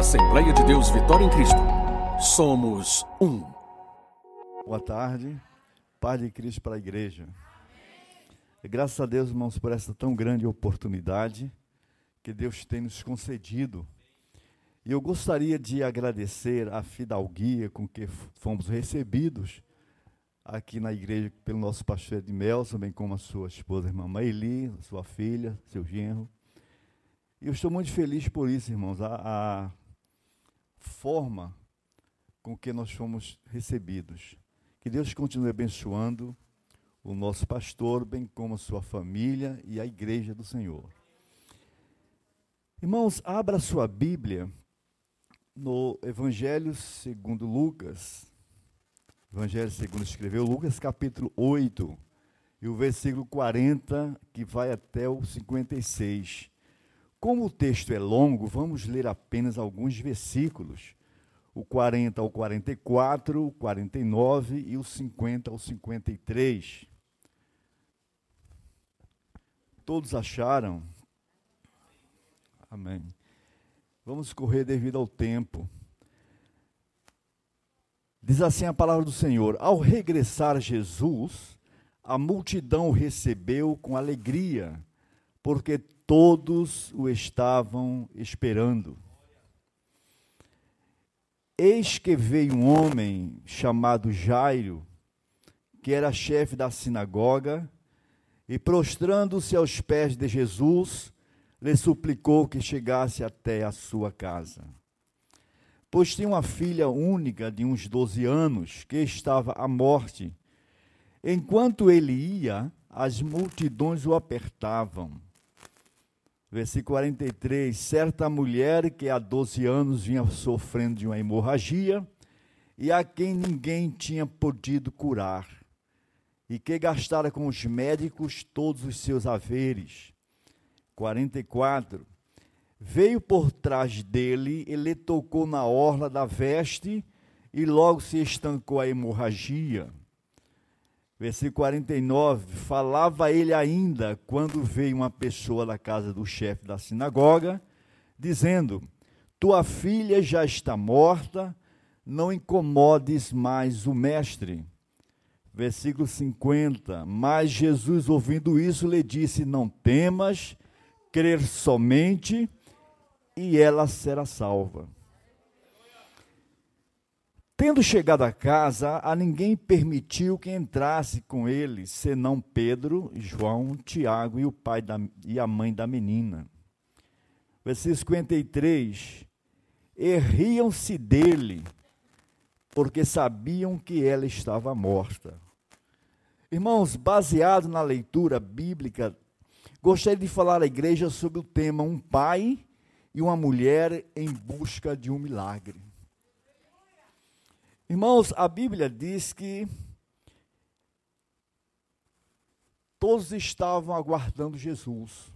Assembleia de Deus Vitória em Cristo. Somos um. Boa tarde. Paz de Cristo para a igreja. Graças a Deus, irmãos, por essa tão grande oportunidade que Deus tem nos concedido. E eu gostaria de agradecer a fidalguia com que fomos recebidos aqui na igreja pelo nosso pastor Edmelson, bem como a sua esposa, irmã Maeli, sua filha, seu genro. E eu estou muito feliz por isso, irmãos. A, a forma com que nós fomos recebidos. Que Deus continue abençoando o nosso pastor, bem como a sua família e a igreja do Senhor. Irmãos, abra sua Bíblia no Evangelho segundo Lucas, Evangelho segundo escreveu Lucas, capítulo 8, e o versículo 40, que vai até o 56. Como o texto é longo, vamos ler apenas alguns versículos. O 40 ao 44, o 49 e o 50 ao 53. Todos acharam? Amém. Vamos correr devido ao tempo. Diz assim a palavra do Senhor: Ao regressar Jesus, a multidão o recebeu com alegria, porque todos o estavam esperando. Eis que veio um homem chamado Jairo, que era chefe da sinagoga, e prostrando-se aos pés de Jesus, lhe suplicou que chegasse até a sua casa pois tinha uma filha única de uns 12 anos que estava à morte. Enquanto ele ia, as multidões o apertavam. Versículo 43: Certa mulher que há 12 anos vinha sofrendo de uma hemorragia e a quem ninguém tinha podido curar, e que gastara com os médicos todos os seus haveres. 44 veio por trás dele, ele tocou na orla da veste e logo se estancou a hemorragia. Versículo 49: Falava ele ainda quando veio uma pessoa da casa do chefe da sinagoga, dizendo: Tua filha já está morta, não incomodes mais o mestre. Versículo 50: Mas Jesus, ouvindo isso, lhe disse: Não temas, crer somente e ela será salva. Tendo chegado a casa, a ninguém permitiu que entrasse com ele, senão Pedro, João, Tiago e o pai da, e a mãe da menina. Versículo 53. E riam-se dele, porque sabiam que ela estava morta. Irmãos, baseado na leitura bíblica, gostaria de falar à igreja sobre o tema Um pai e uma mulher em busca de um milagre. Irmãos, a Bíblia diz que todos estavam aguardando Jesus.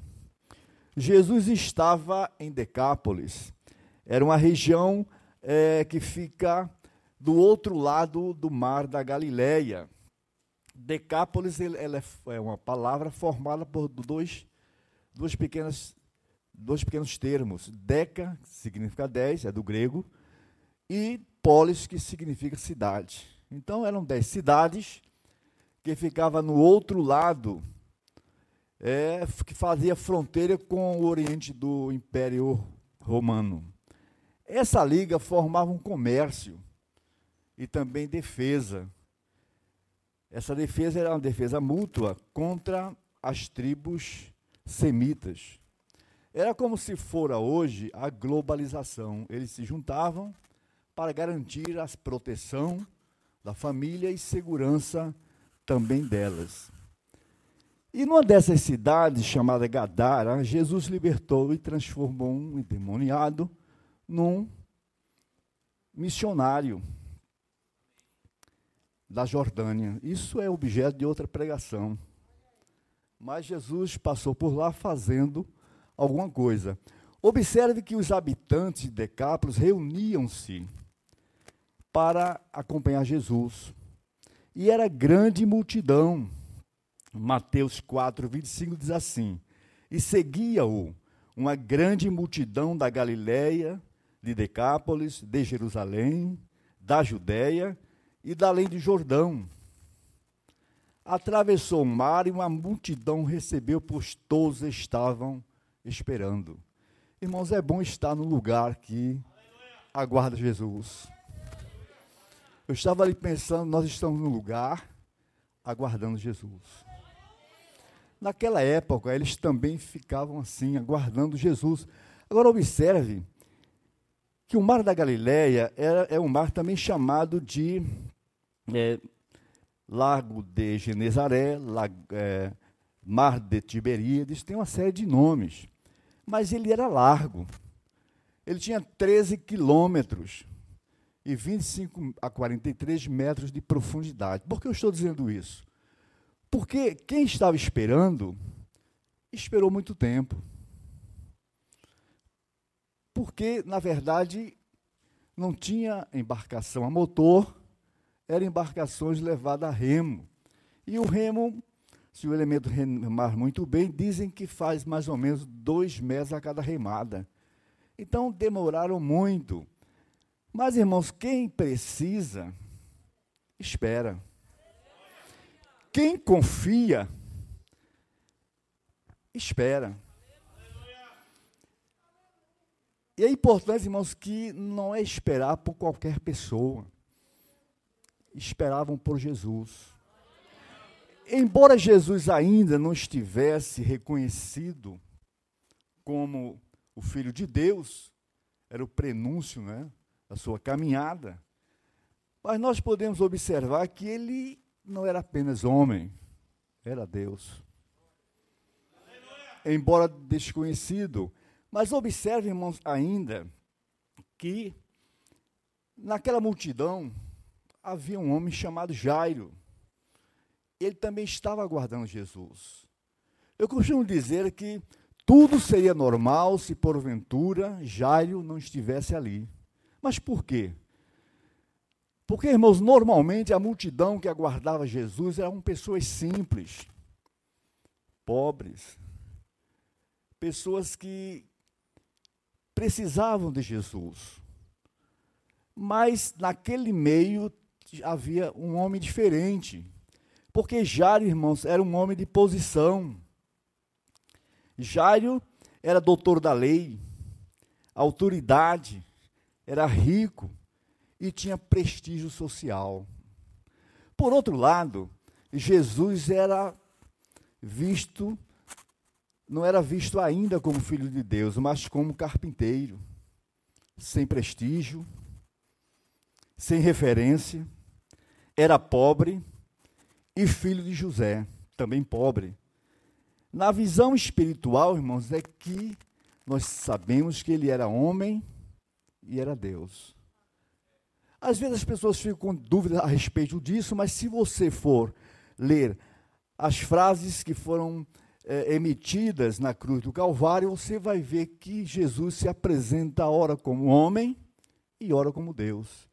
Jesus estava em Decápolis, era uma região é, que fica do outro lado do mar da Galileia. Decápolis ela é, uma palavra formada por dois, pequenas dois pequenos termos. Deca, que significa dez, é do grego, e polis, que significa cidade. Então eram dez cidades que ficava no outro lado, é, que fazia fronteira com o oriente do Império Romano. Essa liga formava um comércio e também defesa. Essa defesa era uma defesa mútua contra as tribos semitas. Era como se fora hoje a globalização. Eles se juntavam para garantir a proteção da família e segurança também delas. E numa dessas cidades, chamada Gadara, Jesus libertou e transformou um endemoniado num missionário da Jordânia. Isso é objeto de outra pregação. Mas Jesus passou por lá fazendo alguma coisa. Observe que os habitantes de Decápolis reuniam-se para acompanhar Jesus. E era grande multidão. Mateus 4, 25 diz assim: E seguia-o uma grande multidão da Galiléia, de Decápolis, de Jerusalém, da Judéia e da além de Jordão. Atravessou o mar e uma multidão recebeu, pois todos estavam esperando. Irmãos, é bom estar no lugar que aguarda Jesus. Eu estava ali pensando, nós estamos no lugar aguardando Jesus. Naquela época, eles também ficavam assim, aguardando Jesus. Agora, observe que o mar da Galileia era, é um mar também chamado de é, Lago de Genezaré, é, Mar de Tiberíades, tem uma série de nomes. Mas ele era largo. Ele tinha 13 quilômetros e 25 a 43 metros de profundidade. Por que eu estou dizendo isso? Porque quem estava esperando, esperou muito tempo. Porque, na verdade, não tinha embarcação a motor, eram embarcações levadas a remo. E o remo, se o elemento remar muito bem, dizem que faz mais ou menos dois metros a cada remada. Então demoraram muito. Mas, irmãos, quem precisa, espera. Quem confia, espera. E é importante, irmãos, que não é esperar por qualquer pessoa. Esperavam por Jesus. Embora Jesus ainda não estivesse reconhecido como o Filho de Deus, era o prenúncio né, da sua caminhada, mas nós podemos observar que ele não era apenas homem, era Deus. Embora desconhecido, mas observe, irmãos, ainda que naquela multidão havia um homem chamado Jairo. Ele também estava aguardando Jesus. Eu costumo dizer que tudo seria normal se porventura Jairo não estivesse ali. Mas por quê? Porque, irmãos, normalmente a multidão que aguardava Jesus eram pessoas simples, pobres, pessoas que precisavam de Jesus. Mas naquele meio havia um homem diferente. Porque Jário, irmãos, era um homem de posição. Jário era doutor da lei, autoridade, era rico e tinha prestígio social. Por outro lado, Jesus era visto não era visto ainda como filho de Deus, mas como carpinteiro, sem prestígio, sem referência, era pobre e filho de José, também pobre. Na visão espiritual, irmãos, é que nós sabemos que ele era homem e era Deus. Às vezes as pessoas ficam com dúvidas a respeito disso, mas se você for ler as frases que foram é, emitidas na cruz do Calvário, você vai ver que Jesus se apresenta ora como homem e ora como Deus.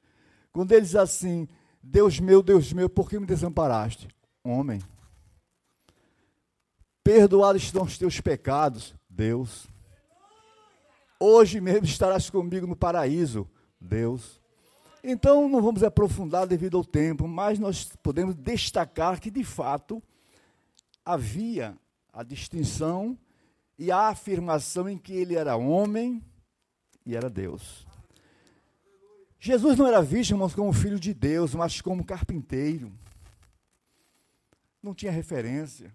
Quando ele diz assim: Deus meu, Deus meu, por que me desamparaste? Homem. Perdoados estão os teus pecados, Deus. Hoje mesmo estarás comigo no paraíso, Deus. Então, não vamos aprofundar devido ao tempo, mas nós podemos destacar que, de fato, havia a distinção e a afirmação em que ele era homem e era Deus. Jesus não era visto, irmãos, como filho de Deus, mas como carpinteiro. Não tinha referência.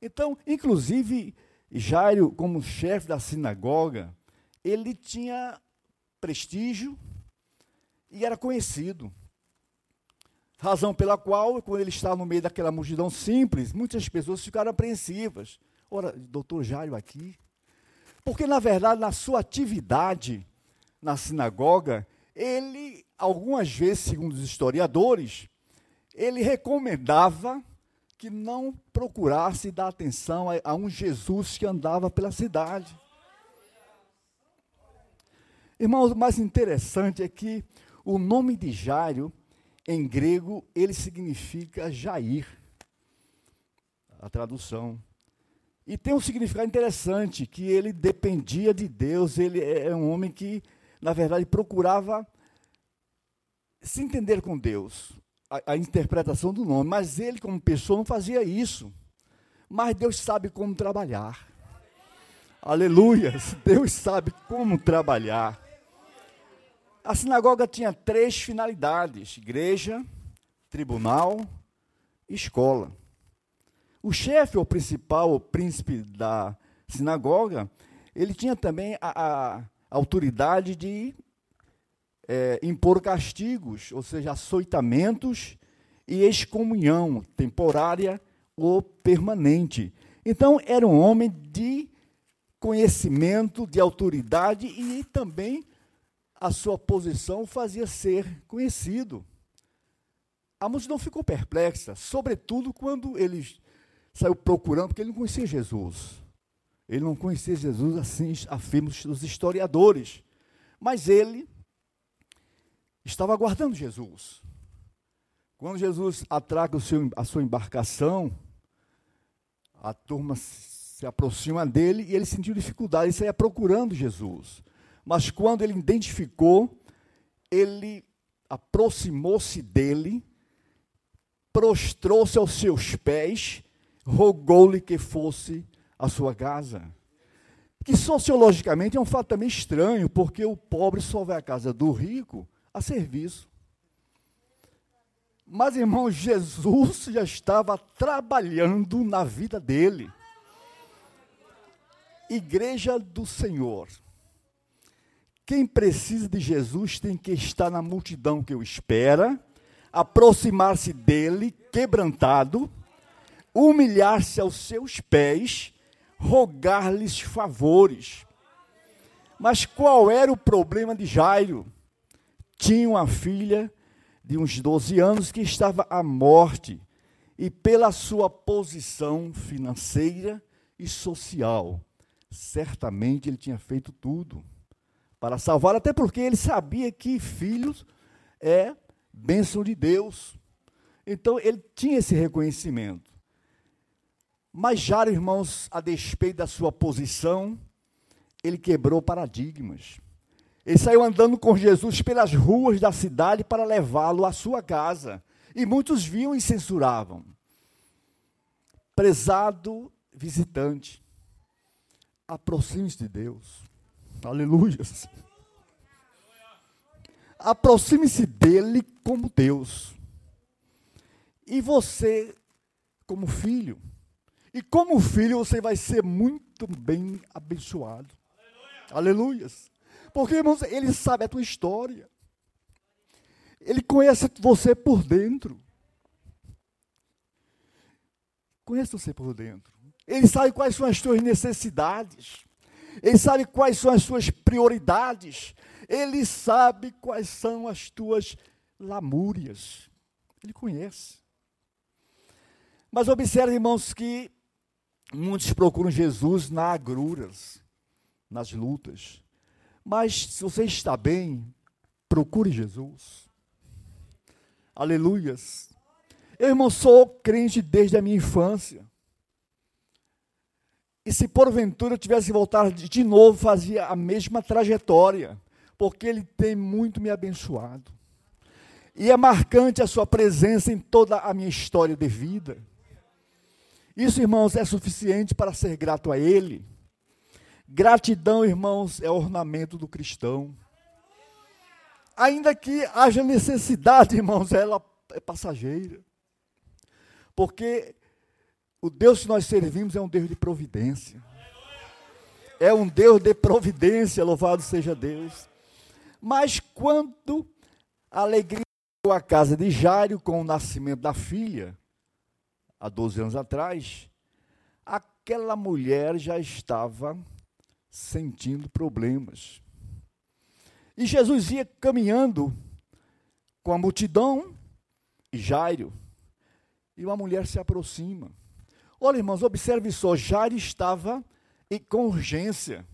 Então, inclusive, Jairo, como chefe da sinagoga, ele tinha prestígio e era conhecido. Razão pela qual, quando ele estava no meio daquela multidão simples, muitas pessoas ficaram apreensivas. Ora, doutor Jairo aqui. Porque, na verdade, na sua atividade na sinagoga, ele, algumas vezes, segundo os historiadores, ele recomendava que não procurasse dar atenção a, a um Jesus que andava pela cidade. Irmãos, o mais interessante é que o nome de Jairo em grego, ele significa Jair. A tradução. E tem um significado interessante, que ele dependia de Deus, ele é um homem que, na verdade, procurava se entender com Deus, a, a interpretação do nome, mas ele, como pessoa, não fazia isso. Mas Deus sabe como trabalhar. Aleluia! Deus sabe como trabalhar. A sinagoga tinha três finalidades: igreja, tribunal e escola. O chefe, ou principal, o príncipe da sinagoga, ele tinha também a, a autoridade de é, impor castigos, ou seja, açoitamentos e excomunhão temporária ou permanente. Então, era um homem de conhecimento, de autoridade e também a sua posição fazia ser conhecido. A multidão ficou perplexa, sobretudo quando eles saiu procurando, porque ele não conhecia Jesus. Ele não conhecia Jesus, assim afirmam os historiadores. Mas ele estava aguardando Jesus. Quando Jesus atraca seu, a sua embarcação, a turma se aproxima dele e ele sentiu dificuldade, ele saía procurando Jesus. Mas quando ele identificou, ele aproximou-se dele, prostrou-se aos seus pés rogou-lhe que fosse a sua casa. Que sociologicamente é um fato também estranho, porque o pobre só vai à casa do rico a serviço. Mas, irmão, Jesus já estava trabalhando na vida dele. Igreja do Senhor. Quem precisa de Jesus tem que estar na multidão que o espera, aproximar-se dele, quebrantado, humilhar-se aos seus pés, rogar-lhes favores. Mas qual era o problema de Jairo? Tinha uma filha de uns 12 anos que estava à morte, e pela sua posição financeira e social, certamente ele tinha feito tudo para salvar, até porque ele sabia que filhos é bênção de Deus. Então ele tinha esse reconhecimento. Mas Jairo, irmãos, a despeito da sua posição, ele quebrou paradigmas. Ele saiu andando com Jesus pelas ruas da cidade para levá-lo à sua casa. E muitos viam e censuravam. Prezado visitante, aproxime-se de Deus. Aleluia. Aproxime-se dele como Deus. E você, como filho, e como filho, você vai ser muito bem abençoado. Aleluia. Aleluias. Porque, irmãos, ele sabe a tua história. Ele conhece você por dentro. Conhece você por dentro. Ele sabe quais são as tuas necessidades. Ele sabe quais são as suas prioridades. Ele sabe quais são as tuas lamúrias. Ele conhece. Mas observe, irmãos, que Muitos procuram Jesus nas agruras, nas lutas. Mas se você está bem, procure Jesus. Aleluias. Eu, irmão, sou crente desde a minha infância. E se porventura eu tivesse voltar de novo, fazia a mesma trajetória, porque Ele tem muito me abençoado. E é marcante a Sua presença em toda a minha história de vida. Isso, irmãos, é suficiente para ser grato a Ele. Gratidão, irmãos, é ornamento do cristão. Ainda que haja necessidade, irmãos, ela é passageira. Porque o Deus que nós servimos é um Deus de providência. É um Deus de providência, louvado seja Deus. Mas quando a alegria a casa de Jário com o nascimento da filha, há 12 anos atrás, aquela mulher já estava sentindo problemas. E Jesus ia caminhando com a multidão e Jairo, e uma mulher se aproxima. Olha, irmãos, observe só, Jairo estava com urgência.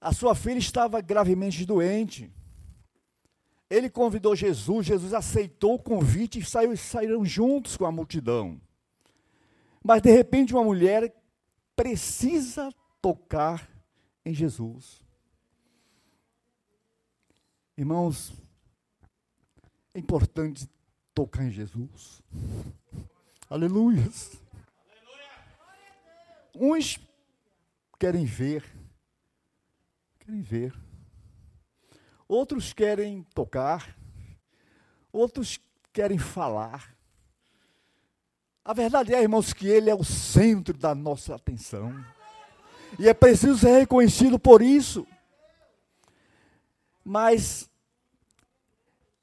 A sua filha estava gravemente doente. Ele convidou Jesus, Jesus aceitou o convite e saiu, saíram juntos com a multidão. Mas de repente uma mulher precisa tocar em Jesus. Irmãos, é importante tocar em Jesus. Aleluias. Uns querem ver, querem ver. Outros querem tocar, outros querem falar. A verdade é, irmãos, que Ele é o centro da nossa atenção. E é preciso ser reconhecido por isso. Mas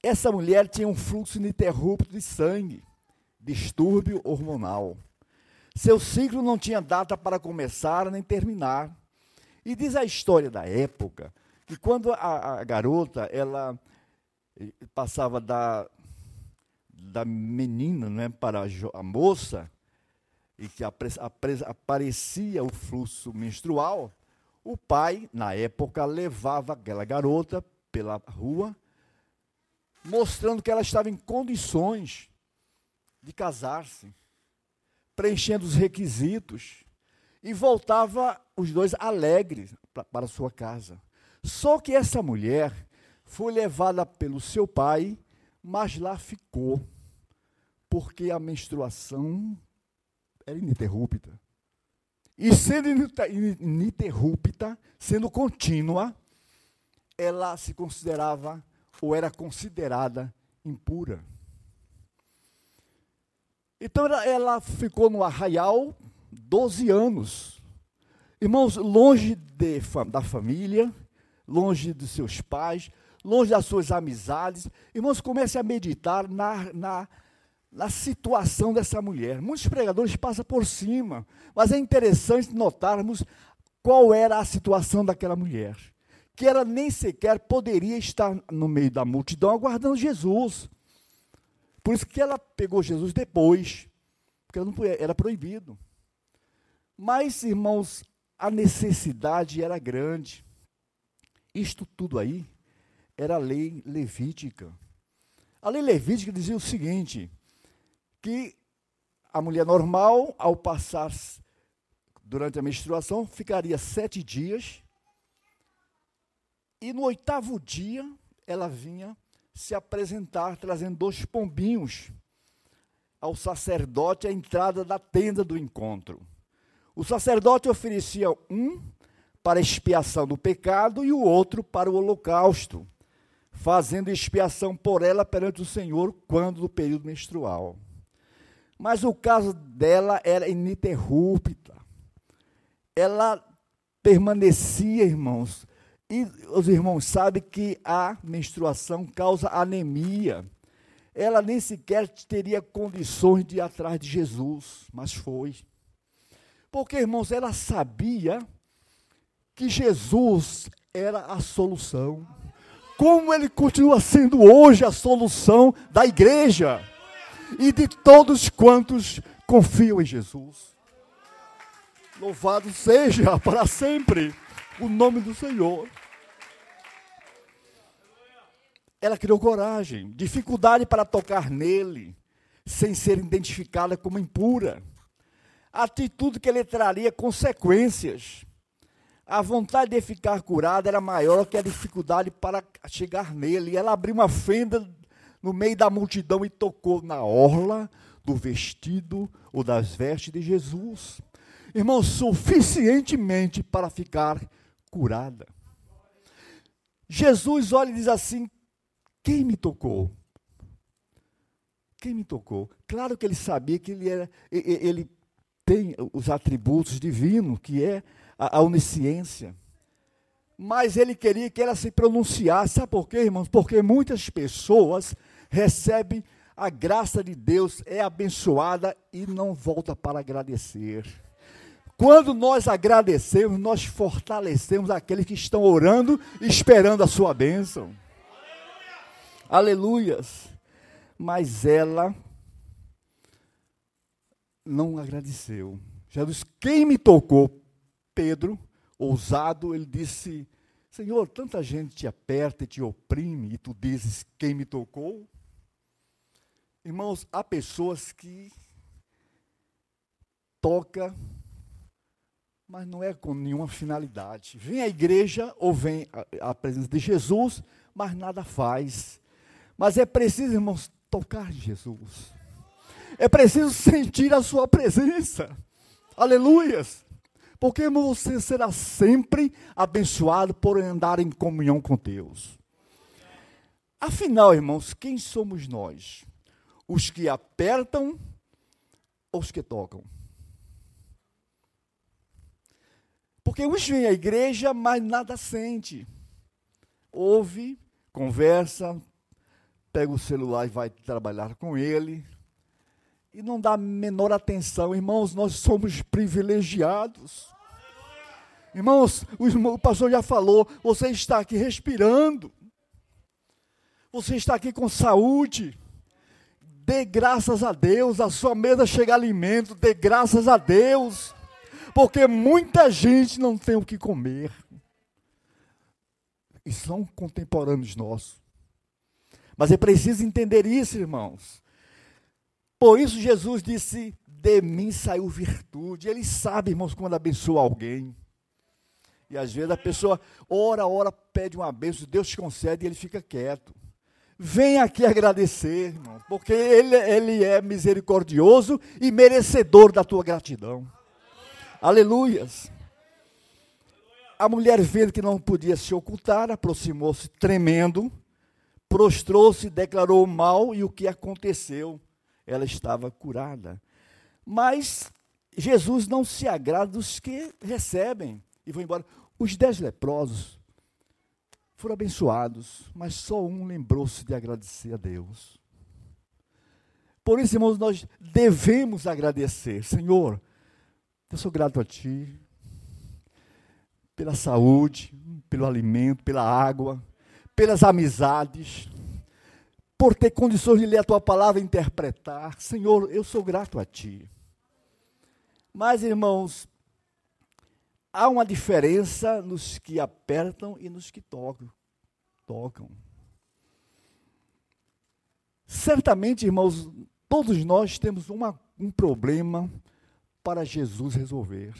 essa mulher tinha um fluxo ininterrupto de sangue, distúrbio hormonal. Seu ciclo não tinha data para começar nem terminar. E diz a história da época que quando a, a garota ela eh, passava da, da menina né, para a, a moça, e que aparecia o fluxo menstrual, o pai, na época, levava aquela garota pela rua, mostrando que ela estava em condições de casar-se, preenchendo os requisitos, e voltava os dois alegres para sua casa. Só que essa mulher foi levada pelo seu pai, mas lá ficou, porque a menstruação era ininterrupta. E sendo ininterrupta, sendo contínua, ela se considerava ou era considerada impura. Então ela, ficou no arraial 12 anos. Irmãos, longe de, da família, longe dos seus pais, longe das suas amizades. Irmãos, comece a meditar na, na, na situação dessa mulher. Muitos pregadores passam por cima, mas é interessante notarmos qual era a situação daquela mulher. Que ela nem sequer poderia estar no meio da multidão aguardando Jesus. Por isso que ela pegou Jesus depois, porque não era proibido. Mas, irmãos, a necessidade era grande. Isto tudo aí era a lei levítica. A lei levítica dizia o seguinte: que a mulher normal, ao passar durante a menstruação, ficaria sete dias, e no oitavo dia ela vinha se apresentar trazendo dois pombinhos ao sacerdote à entrada da tenda do encontro. O sacerdote oferecia um para expiação do pecado e o outro para o holocausto, fazendo expiação por ela perante o Senhor quando do período menstrual. Mas o caso dela era ininterrupta. Ela permanecia, irmãos. E os irmãos sabem que a menstruação causa anemia. Ela nem sequer teria condições de ir atrás de Jesus, mas foi. Porque, irmãos, ela sabia que Jesus era a solução. Como ele continua sendo hoje a solução da igreja e de todos quantos confiam em Jesus. Louvado seja para sempre o nome do Senhor. Ela criou coragem, dificuldade para tocar nele, sem ser identificada como impura. Atitude que lhe traria consequências. A vontade de ficar curada era maior que a dificuldade para chegar nele. Ela abriu uma fenda no meio da multidão e tocou na orla do vestido ou das vestes de Jesus. Irmão, suficientemente para ficar curada. Jesus olha e diz assim: Quem me tocou? Quem me tocou? Claro que ele sabia que ele era, ele tem os atributos divinos, que é a, a onisciência. Mas ele queria que ela se pronunciasse. Sabe por quê, irmãos? Porque muitas pessoas recebe a graça de Deus, é abençoada e não volta para agradecer. Quando nós agradecemos, nós fortalecemos aqueles que estão orando e esperando a sua bênção. Aleluias. Mas ela não agradeceu. Jesus, quem me tocou? Pedro, ousado, ele disse: Senhor, tanta gente te aperta e te oprime, e tu dizes: Quem me tocou? Irmãos, há pessoas que toca mas não é com nenhuma finalidade. Vem à igreja ou vem à presença de Jesus, mas nada faz. Mas é preciso, irmãos, tocar Jesus. É preciso sentir a sua presença. Aleluias. Porque irmão, você será sempre abençoado por andar em comunhão com Deus. Afinal, irmãos, quem somos nós? Os que apertam ou os que tocam? Porque uns vêm à igreja, mas nada sente. Ouve, conversa, pega o celular e vai trabalhar com ele. E não dá menor atenção. Irmãos, nós somos privilegiados. Irmãos, o, irmão, o pastor já falou, você está aqui respirando. Você está aqui com saúde. Dê graças a Deus, a sua mesa chega alimento, dê graças a Deus. Porque muita gente não tem o que comer. E são contemporâneos nossos. Mas é preciso entender isso, irmãos. Por isso Jesus disse: De mim saiu virtude. Ele sabe, irmãos, quando abençoa alguém. E às vezes a pessoa ora, ora, pede uma bênção, Deus te concede e ele fica quieto. Vem aqui agradecer, irmão, porque ele, ele é misericordioso e merecedor da tua gratidão. Aleluias. A mulher, vendo que não podia se ocultar, aproximou-se tremendo, prostrou-se, declarou o mal e o que aconteceu. Ela estava curada. Mas Jesus não se agrada dos que recebem e vão embora. Os dez leprosos foram abençoados, mas só um lembrou-se de agradecer a Deus. Por isso, irmãos, nós devemos agradecer. Senhor, eu sou grato a Ti pela saúde, pelo alimento, pela água, pelas amizades, por ter condições de ler a tua palavra e interpretar. Senhor, eu sou grato a ti. Mas, irmãos, há uma diferença nos que apertam e nos que tocam. tocam. Certamente, irmãos, todos nós temos uma, um problema para Jesus resolver.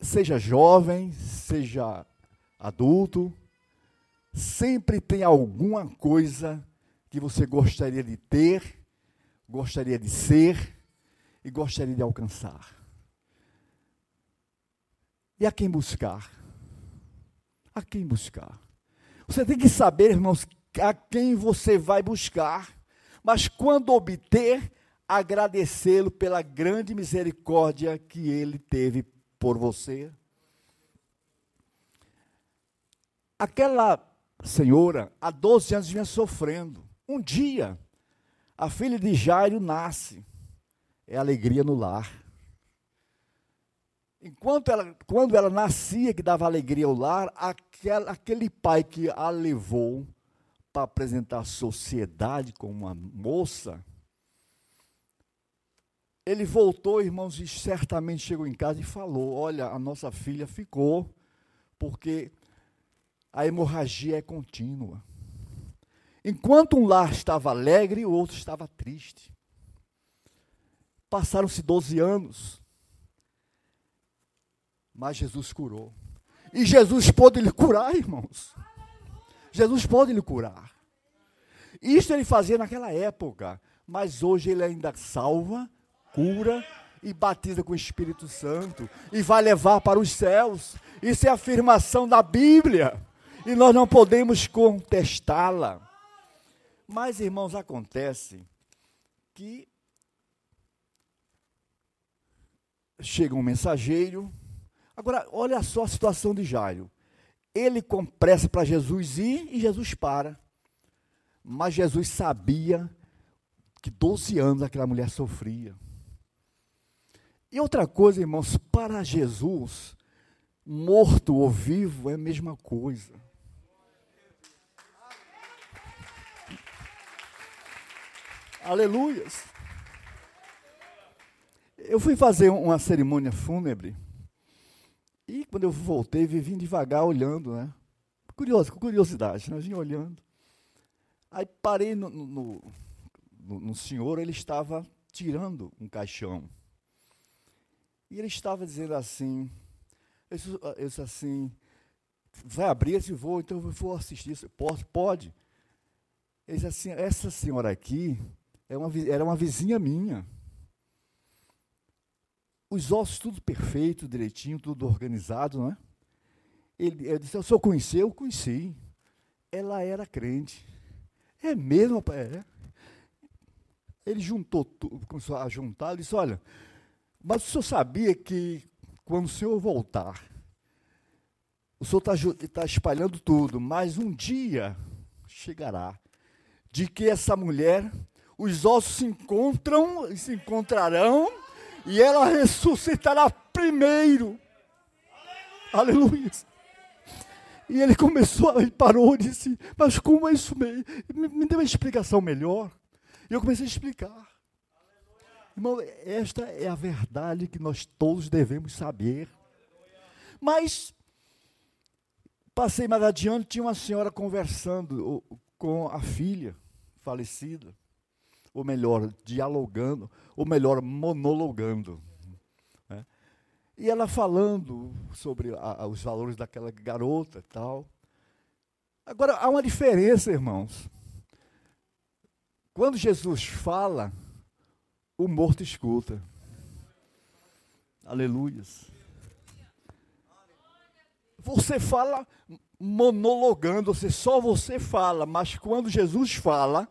Seja jovem, seja adulto, sempre tem alguma coisa que você gostaria de ter, gostaria de ser e gostaria de alcançar. E a quem buscar? A quem buscar? Você tem que saber, irmãos, a quem você vai buscar, mas quando obter, agradecê-lo pela grande misericórdia que ele teve por você. Aquela senhora, há 12 anos, vinha sofrendo. Um dia, a filha de Jairo nasce. É alegria no lar. Enquanto ela, quando ela nascia, que dava alegria ao lar, aquel, aquele pai que a levou para apresentar a sociedade como uma moça, ele voltou, irmãos, e certamente chegou em casa e falou: Olha, a nossa filha ficou, porque a hemorragia é contínua. Enquanto um lar estava alegre, o outro estava triste. Passaram-se 12 anos. Mas Jesus curou. E Jesus pôde lhe curar, irmãos. Jesus pode lhe curar. Isso ele fazia naquela época. Mas hoje ele ainda salva, cura e batiza com o Espírito Santo. E vai levar para os céus. Isso é afirmação da Bíblia e nós não podemos contestá-la. Mas, irmãos, acontece que chega um mensageiro. Agora, olha só a situação de Jairo. Ele com pressa para Jesus ir e Jesus para. Mas Jesus sabia que 12 anos aquela mulher sofria. E outra coisa, irmãos, para Jesus, morto ou vivo é a mesma coisa. Aleluias. Eu fui fazer uma cerimônia fúnebre. E quando eu voltei, vim devagar olhando, né? Curioso, com curiosidade, né? Vim olhando. Aí parei no, no, no, no senhor, ele estava tirando um caixão. E ele estava dizendo assim, eu disse assim, vai abrir esse voo, então eu vou assistir isso. Pode? Pode. Ele disse assim, essa senhora aqui é uma, era uma vizinha minha. Os ossos tudo perfeito, direitinho, tudo organizado, não é? Ele, ele disse, o senhor conheceu? Eu conheci. Ela era crente. É mesmo? É. Ele juntou começou a juntar, ele disse, olha, mas o senhor sabia que quando o senhor voltar, o senhor está tá espalhando tudo, mas um dia chegará de que essa mulher, os ossos se encontram, se encontrarão, e ela ressuscitará primeiro. Aleluia. Aleluia. E ele começou, ele parou e disse, mas como é isso mesmo? Me, me deu uma explicação melhor. E eu comecei a explicar. Irmão, esta é a verdade que nós todos devemos saber. Mas, passei mais adiante, tinha uma senhora conversando com a filha falecida. Ou melhor, dialogando, ou melhor, monologando. E ela falando sobre a, os valores daquela garota tal. Agora, há uma diferença, irmãos. Quando Jesus fala, o morto escuta. Aleluias. Você fala monologando, você só você fala, mas quando Jesus fala,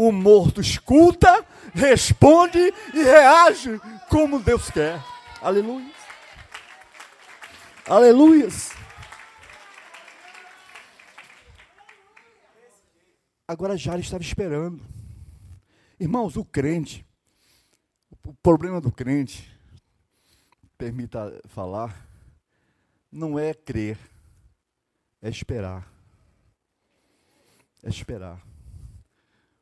o morto escuta, responde e reage como Deus quer. Aleluia. Aleluias. Agora Jara estava esperando. Irmãos, o crente, o problema do crente, permita falar, não é crer, é esperar. É esperar.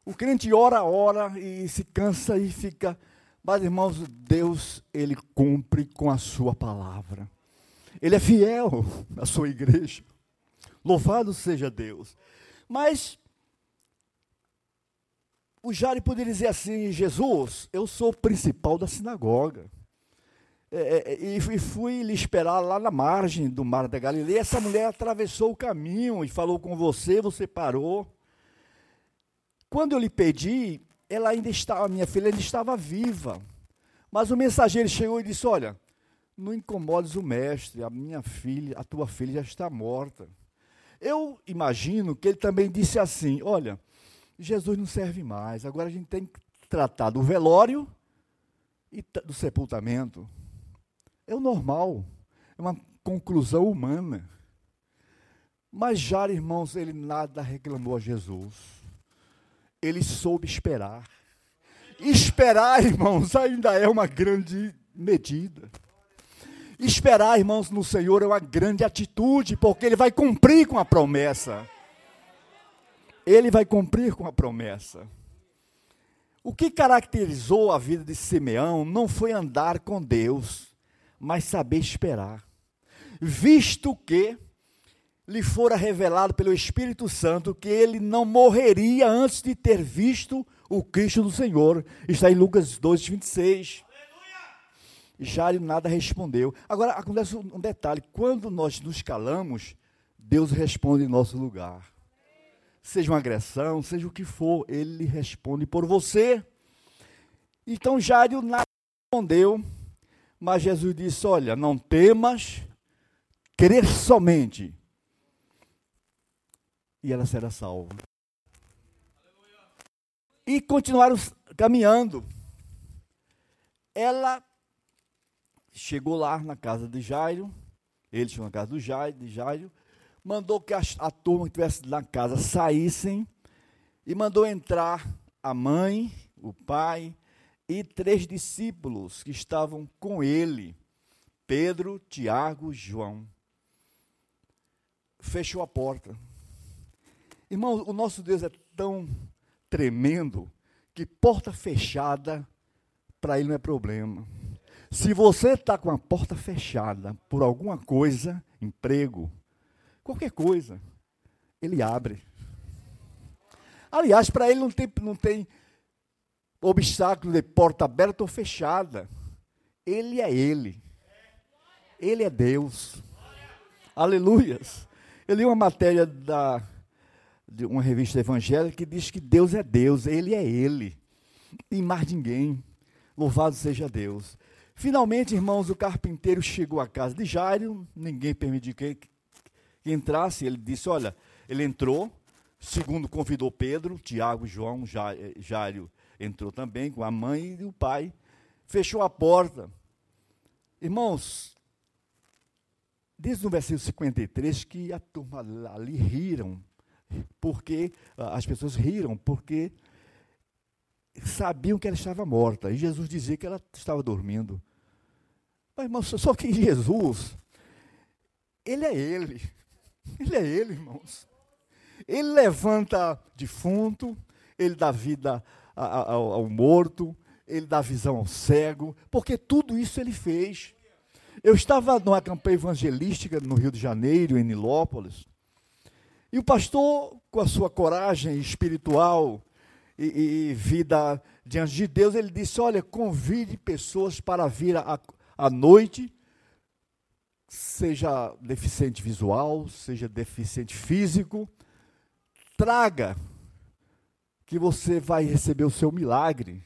O crente ora, ora e se cansa e fica. Mas, irmãos, Deus, Ele cumpre com a sua palavra. Ele é fiel na sua igreja. Louvado seja Deus. Mas o Jari poderia dizer assim: Jesus, eu sou o principal da sinagoga. É, é, é e fui lhe esperar lá na margem do mar da Galileia. Essa mulher atravessou o caminho e falou com você, você parou. Quando eu lhe pedi, ela ainda estava, minha filha ainda estava viva. Mas o mensageiro chegou e disse: Olha, não incomodes o mestre, a minha filha, a tua filha já está morta. Eu imagino que ele também disse assim: olha, Jesus não serve mais, agora a gente tem que tratar do velório e do sepultamento. É o normal, é uma conclusão humana. Mas já, irmãos, ele nada reclamou a Jesus. Ele soube esperar. Esperar, irmãos, ainda é uma grande medida. Esperar, irmãos, no Senhor é uma grande atitude, porque Ele vai cumprir com a promessa. Ele vai cumprir com a promessa. O que caracterizou a vida de Simeão não foi andar com Deus, mas saber esperar. Visto que lhe fora revelado pelo Espírito Santo que ele não morreria antes de ter visto o Cristo do Senhor. Está em Lucas 2, 26. Jário nada respondeu. Agora, acontece um detalhe: quando nós nos calamos, Deus responde em nosso lugar. Seja uma agressão, seja o que for, ele responde por você. Então Jário nada respondeu, mas Jesus disse: Olha, não temas, crer somente, e ela será salva. E continuaram caminhando. Ela chegou lá na casa de Jairo, ele chegou na casa do Jairo, de Jairo, mandou que a, a turma que estivesse na casa saíssem e mandou entrar a mãe, o pai e três discípulos que estavam com ele, Pedro, Tiago, João. Fechou a porta. Irmão, o nosso Deus é tão tremendo que porta fechada para ele não é problema. Se você está com a porta fechada por alguma coisa, emprego, qualquer coisa, ele abre. Aliás, para ele não tem, não tem obstáculo de porta aberta ou fechada. Ele é ele. Ele é Deus. Aleluias. Eu li uma matéria da, de uma revista evangélica que diz que Deus é Deus, Ele é Ele. E mais ninguém. Louvado seja Deus. Finalmente, irmãos, o carpinteiro chegou à casa de Jairo, ninguém permitiu que, que entrasse. Ele disse: Olha, ele entrou, segundo convidou Pedro, Tiago João, Jairo entrou também com a mãe e o pai, fechou a porta. Irmãos, diz no versículo 53 que a turma ali riram, porque as pessoas riram, porque sabiam que ela estava morta. E Jesus dizia que ela estava dormindo. Mas, irmãos, só que Jesus, ele é ele. Ele é ele, irmãos. Ele levanta defunto, ele dá vida ao, ao morto, ele dá visão ao cego, porque tudo isso ele fez. Eu estava numa campanha evangelística no Rio de Janeiro, em Nilópolis, e o pastor, com a sua coragem espiritual e, e, vida diante de Deus, ele disse: Olha, convide pessoas para vir à, à noite, seja deficiente visual, seja deficiente físico, traga, que você vai receber o seu milagre.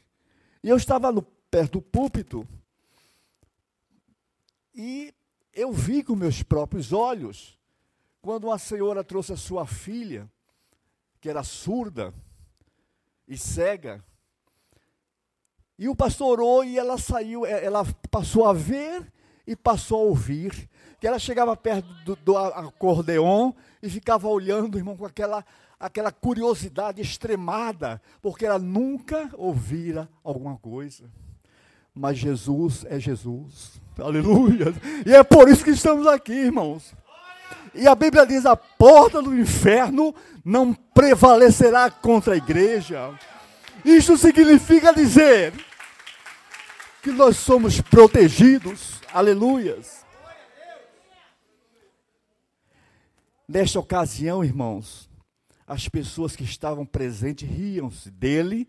E eu estava no, perto do púlpito e eu vi com meus próprios olhos quando uma senhora trouxe a sua filha, que era surda e cega, e o pastor orou e ela saiu, é, ela passou a ver e passou a ouvir. Que ela chegava perto do, do acordeon e ficava olhando, irmão, com aquela, aquela curiosidade extremada, porque ela nunca ouvira alguma coisa. Mas Jesus é Jesus. Aleluia. E é por isso que estamos aqui, irmãos. E a Bíblia diz: a porta do inferno não prevalecerá contra a igreja. Isso significa dizer que nós somos protegidos. Aleluias. Nesta ocasião, irmãos, as pessoas que estavam presentes riam-se dele,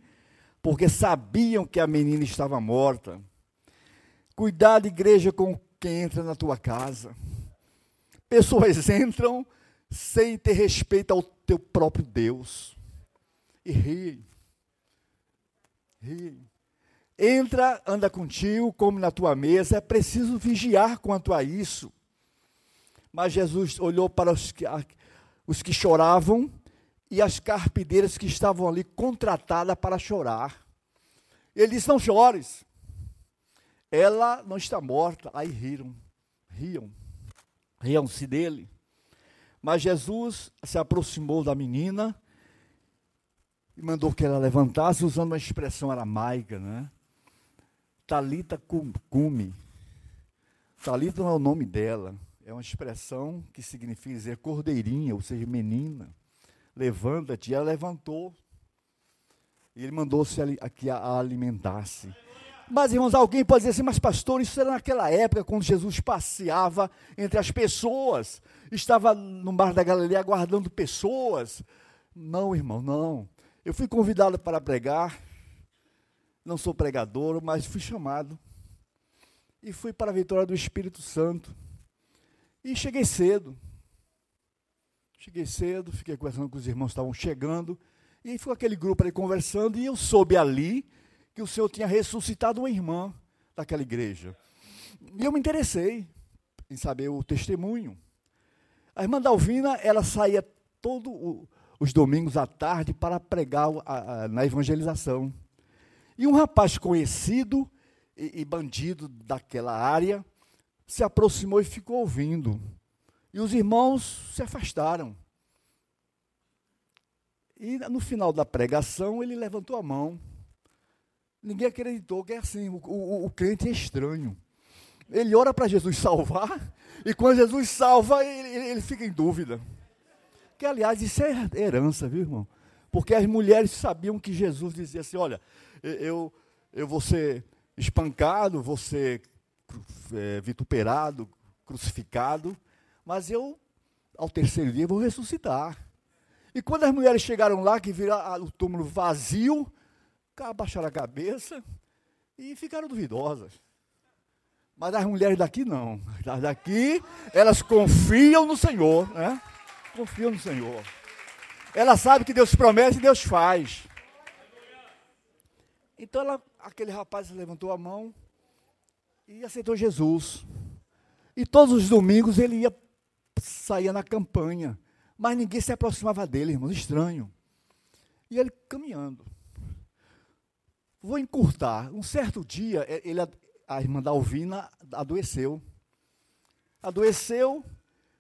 porque sabiam que a menina estava morta. Cuidado, igreja, com quem entra na tua casa. Pessoas entram sem ter respeito ao teu próprio Deus. E riem. Riem. Entra, anda contigo, come na tua mesa. É preciso vigiar quanto a isso. Mas Jesus olhou para os que, os que choravam e as carpideiras que estavam ali contratadas para chorar. Ele disse: Não chores. Ela não está morta. Aí riram, riam, riam-se dele. Mas Jesus se aproximou da menina e mandou que ela levantasse, usando uma expressão aramaica, né? Talita cume. Talita não é o nome dela, é uma expressão que significa dizer cordeirinha, ou seja, menina. Levanta-te. Ela levantou. E ele mandou-se aqui a alimentar-se. Mas, irmãos, alguém pode dizer assim, mas pastor, isso era naquela época, quando Jesus passeava entre as pessoas, estava no mar da Galileia aguardando pessoas. Não, irmão, não. Eu fui convidado para pregar, não sou pregador, mas fui chamado. E fui para a vitória do Espírito Santo. E cheguei cedo. Cheguei cedo, fiquei conversando com os irmãos que estavam chegando. E foi aquele grupo ali conversando, e eu soube ali que o Senhor tinha ressuscitado uma irmã daquela igreja. E eu me interessei em saber o testemunho. A irmã Dalvina, ela saía todos os domingos à tarde para pregar a, a, na evangelização. E um rapaz conhecido e, e bandido daquela área se aproximou e ficou ouvindo. E os irmãos se afastaram. E no final da pregação, ele levantou a mão. Ninguém acreditou que é assim, o, o, o crente é estranho. Ele ora para Jesus salvar, e quando Jesus salva, ele, ele fica em dúvida. Que, aliás, isso é herança, viu, irmão? Porque as mulheres sabiam que Jesus dizia assim: olha, eu, eu vou ser espancado, vou ser é, vituperado, crucificado, mas eu, ao terceiro dia, vou ressuscitar. E quando as mulheres chegaram lá, que viram o túmulo vazio, abaixaram a cabeça e ficaram duvidosas. Mas as mulheres daqui não. As daqui, elas confiam no Senhor, né? Confiam no Senhor. Ela sabe que Deus promete e Deus faz. Então ela, aquele rapaz levantou a mão e aceitou Jesus. E todos os domingos ele ia saía na campanha, mas ninguém se aproximava dele, irmão, estranho. E ele caminhando. Vou encurtar. Um certo dia, ele, a irmã da Alvina adoeceu. Adoeceu,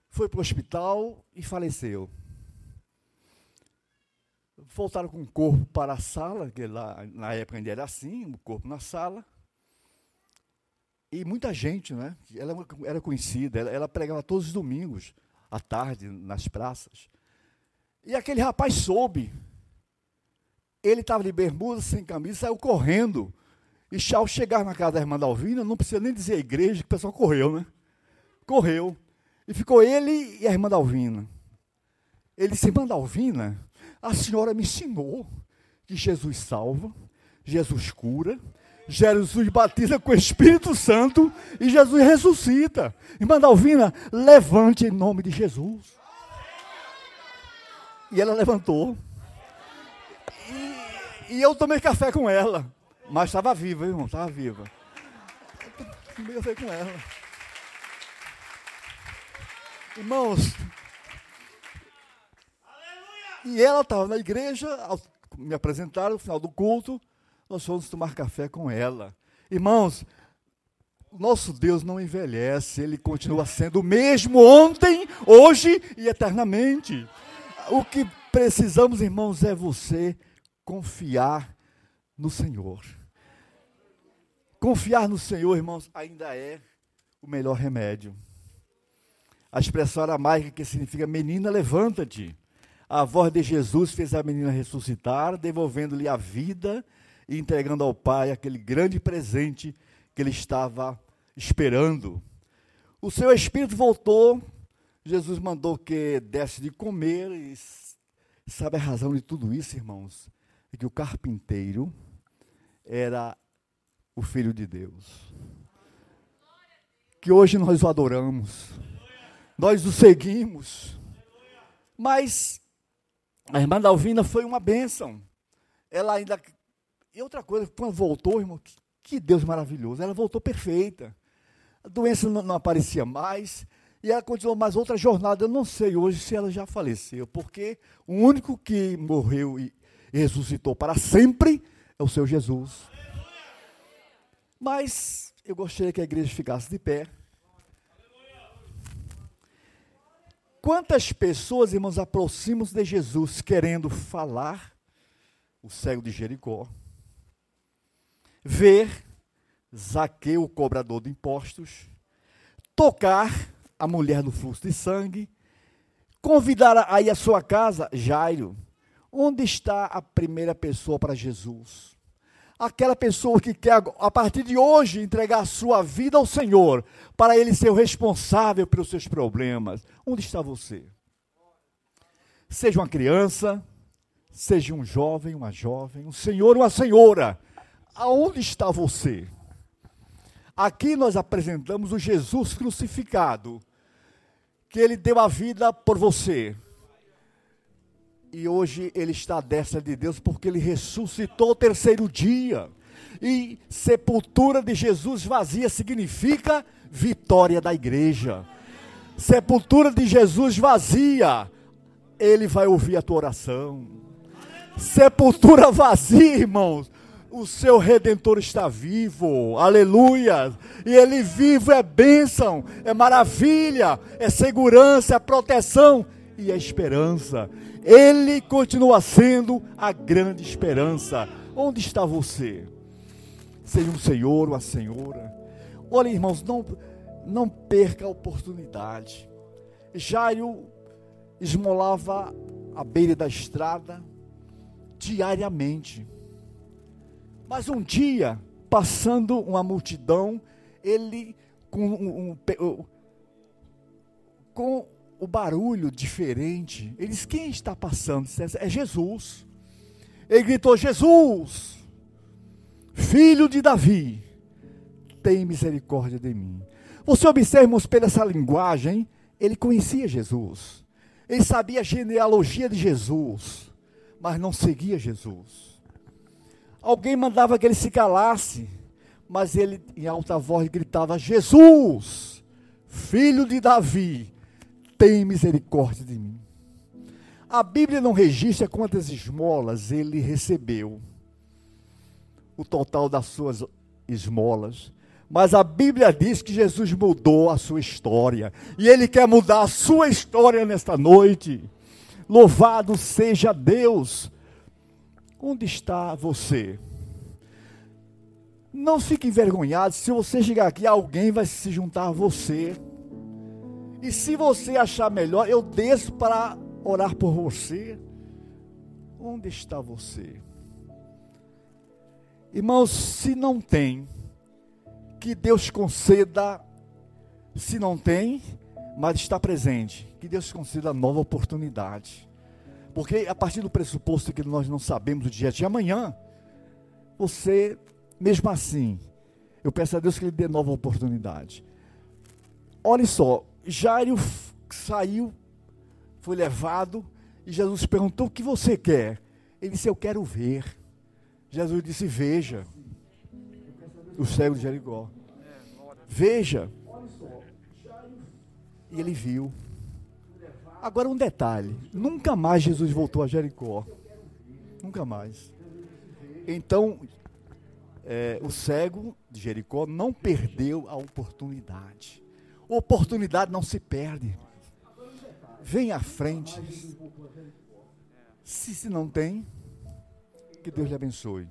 foi para o hospital e faleceu. Voltaram com o corpo para a sala, que lá na época ainda era assim, o corpo na sala. E muita gente, né? Ela era conhecida, ela, ela pregava todos os domingos, à tarde, nas praças. E aquele rapaz soube. Ele estava de bermuda, sem camisa, saiu correndo. E ao chegar na casa da irmã Dalvina, não precisa nem dizer a igreja, que o pessoal correu, né? Correu. E ficou ele e a irmã Dalvina. Ele disse, irmã Dalvina, a senhora me ensinou que Jesus salva, Jesus cura, Jesus batiza com o Espírito Santo e Jesus ressuscita. Irmã Dalvina, levante em nome de Jesus. E ela levantou. E, eu tomei café com ela. Mas estava viva, irmão, estava viva. Tomei café com ela. Irmãos, e ela estava na igreja, me apresentaram no final do culto nós fomos tomar café com ela. Irmãos, nosso Deus não envelhece, ele continua sendo o mesmo ontem, hoje e eternamente. O que precisamos, irmãos, é você confiar no Senhor. Confiar no Senhor, irmãos, ainda é o melhor remédio. A expressão aramaica que significa menina, levanta-te. A voz de Jesus fez a menina ressuscitar, devolvendo-lhe a vida e entregando ao pai aquele grande presente que ele estava esperando. O seu espírito voltou, Jesus mandou que desse de comer, e sabe a razão de tudo isso, irmãos? Que o carpinteiro era o Filho de Deus. Que hoje nós o adoramos, nós o seguimos, mas a irmã Dalvina foi uma bênção. Ela ainda e outra coisa, quando voltou, irmão, que, que Deus maravilhoso, ela voltou perfeita. A doença não, não, aparecia mais. E ela continuou mais outra jornada. Eu não sei hoje se ela já faleceu, porque o único que morreu e, e ressuscitou para sempre é o seu Jesus. Mas eu gostaria que a igreja ficasse de pé. Quantas pessoas, irmãos, aproximam-se de Jesus querendo falar o cego de Jericó? ver Zaqueu, o cobrador de impostos, tocar a mulher do fluxo de sangue, convidar aí a sua casa, Jairo. Onde está a primeira pessoa para Jesus? Aquela pessoa que quer, a partir de hoje, entregar a sua vida ao Senhor, para Ele ser o responsável pelos seus problemas. Onde está você? Seja uma criança, seja um jovem, uma jovem, um senhor, uma senhora aonde está você? Aqui nós apresentamos o Jesus crucificado, que ele deu a vida por você. E hoje ele está à destra de Deus porque ele ressuscitou o terceiro dia. E sepultura de Jesus vazia significa vitória da igreja. Sepultura de Jesus vazia, ele vai ouvir a tua oração. Sepultura vazia, irmãos, o seu redentor está vivo, aleluia. E ele vivo é bênção, é maravilha, é segurança, é proteção e é esperança. Ele continua sendo a grande esperança. Onde está você? Seja um senhor ou a senhora. Olha, irmãos, não, não perca a oportunidade. Jairo esmolava à beira da estrada diariamente mas um dia, passando uma multidão, ele, com, um, um, com o barulho diferente, ele disse: Quem está passando? É Jesus. Ele gritou: Jesus, filho de Davi, tem misericórdia de mim. Você observa, irmãos, pela essa linguagem, ele conhecia Jesus. Ele sabia a genealogia de Jesus, mas não seguia Jesus. Alguém mandava que ele se calasse, mas ele em alta voz gritava: Jesus, filho de Davi, tem misericórdia de mim. A Bíblia não registra quantas esmolas ele recebeu, o total das suas esmolas. Mas a Bíblia diz que Jesus mudou a sua história. E Ele quer mudar a sua história nesta noite. Louvado seja Deus. Onde está você? Não fique envergonhado. Se você chegar aqui, alguém vai se juntar a você. E se você achar melhor, eu desço para orar por você. Onde está você? Irmãos, se não tem, que Deus conceda, se não tem, mas está presente, que Deus conceda nova oportunidade. Porque a partir do pressuposto que nós não sabemos o dia de amanhã, você, mesmo assim, eu peço a Deus que Ele dê nova oportunidade. Olha só, Jairo saiu, foi levado, e Jesus perguntou: O que você quer? Ele disse: Eu quero ver. Jesus disse: Veja o cego de Jericó. Veja. E ele viu. Agora um detalhe: nunca mais Jesus voltou a Jericó. Nunca mais. Então, é, o cego de Jericó não perdeu a oportunidade. Oportunidade não se perde. Vem à frente. Se, se não tem, que Deus lhe abençoe.